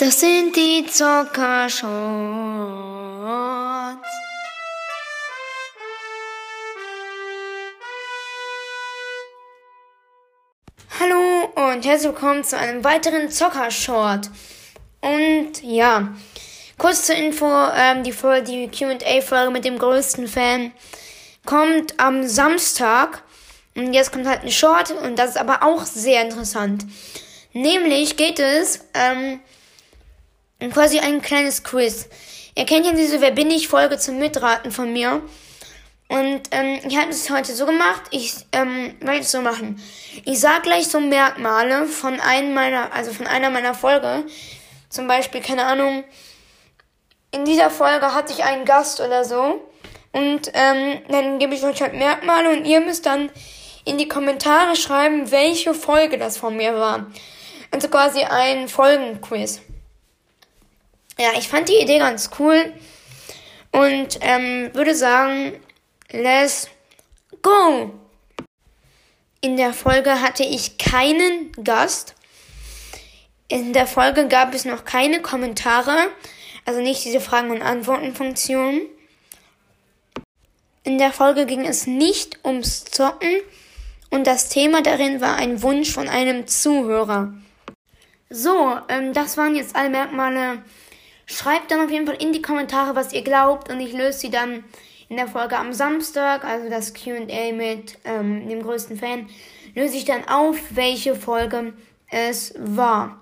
Das sind die Zuckershorts. Hallo und herzlich willkommen zu einem weiteren Zockershort. Und ja, kurz zur Info, ähm, die, Folge, die Q&A-Folge mit dem größten Fan kommt am Samstag. Und jetzt kommt halt ein Short und das ist aber auch sehr interessant. Nämlich geht es ähm, quasi ein kleines Quiz. Ihr kennt ja diese Wer bin ich Folge zum Mitraten von mir. Und ähm, ich habe es heute so gemacht. Ich ähm, werde es so machen. Ich sage gleich so Merkmale von einem meiner, also von einer meiner Folge. Zum Beispiel, keine Ahnung, in dieser Folge hatte ich einen Gast oder so. Und ähm, dann gebe ich euch halt Merkmale und ihr müsst dann in die Kommentare schreiben, welche Folge das von mir war. Also quasi ein Folgenquiz. Ja, ich fand die Idee ganz cool und ähm, würde sagen, let's go! In der Folge hatte ich keinen Gast. In der Folge gab es noch keine Kommentare, also nicht diese Fragen- und Antworten-Funktion. In der Folge ging es nicht ums Zocken und das Thema darin war ein Wunsch von einem Zuhörer. So, ähm, das waren jetzt alle Merkmale Schreibt dann auf jeden Fall in die Kommentare, was ihr glaubt und ich löse sie dann in der Folge am Samstag, also das QA mit ähm, dem größten Fan, löse ich dann auf, welche Folge es war.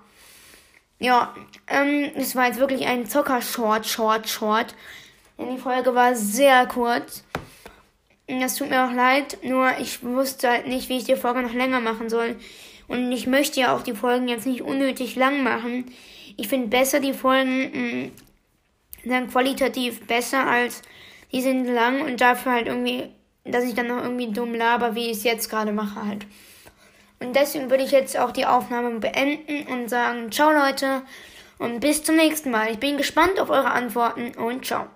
Ja, ähm, es war jetzt wirklich ein Zocker-Short, Short, Short. Denn die Folge war sehr kurz. Das tut mir auch leid, nur ich wusste halt nicht, wie ich die Folge noch länger machen soll. Und ich möchte ja auch die Folgen jetzt nicht unnötig lang machen. Ich finde besser die Folgen mh, mm, dann qualitativ besser als die sind lang und dafür halt irgendwie, dass ich dann noch irgendwie dumm laber, wie ich es jetzt gerade mache halt. Und deswegen würde ich jetzt auch die Aufnahme beenden und sagen, ciao Leute und bis zum nächsten Mal. Ich bin gespannt auf eure Antworten und ciao.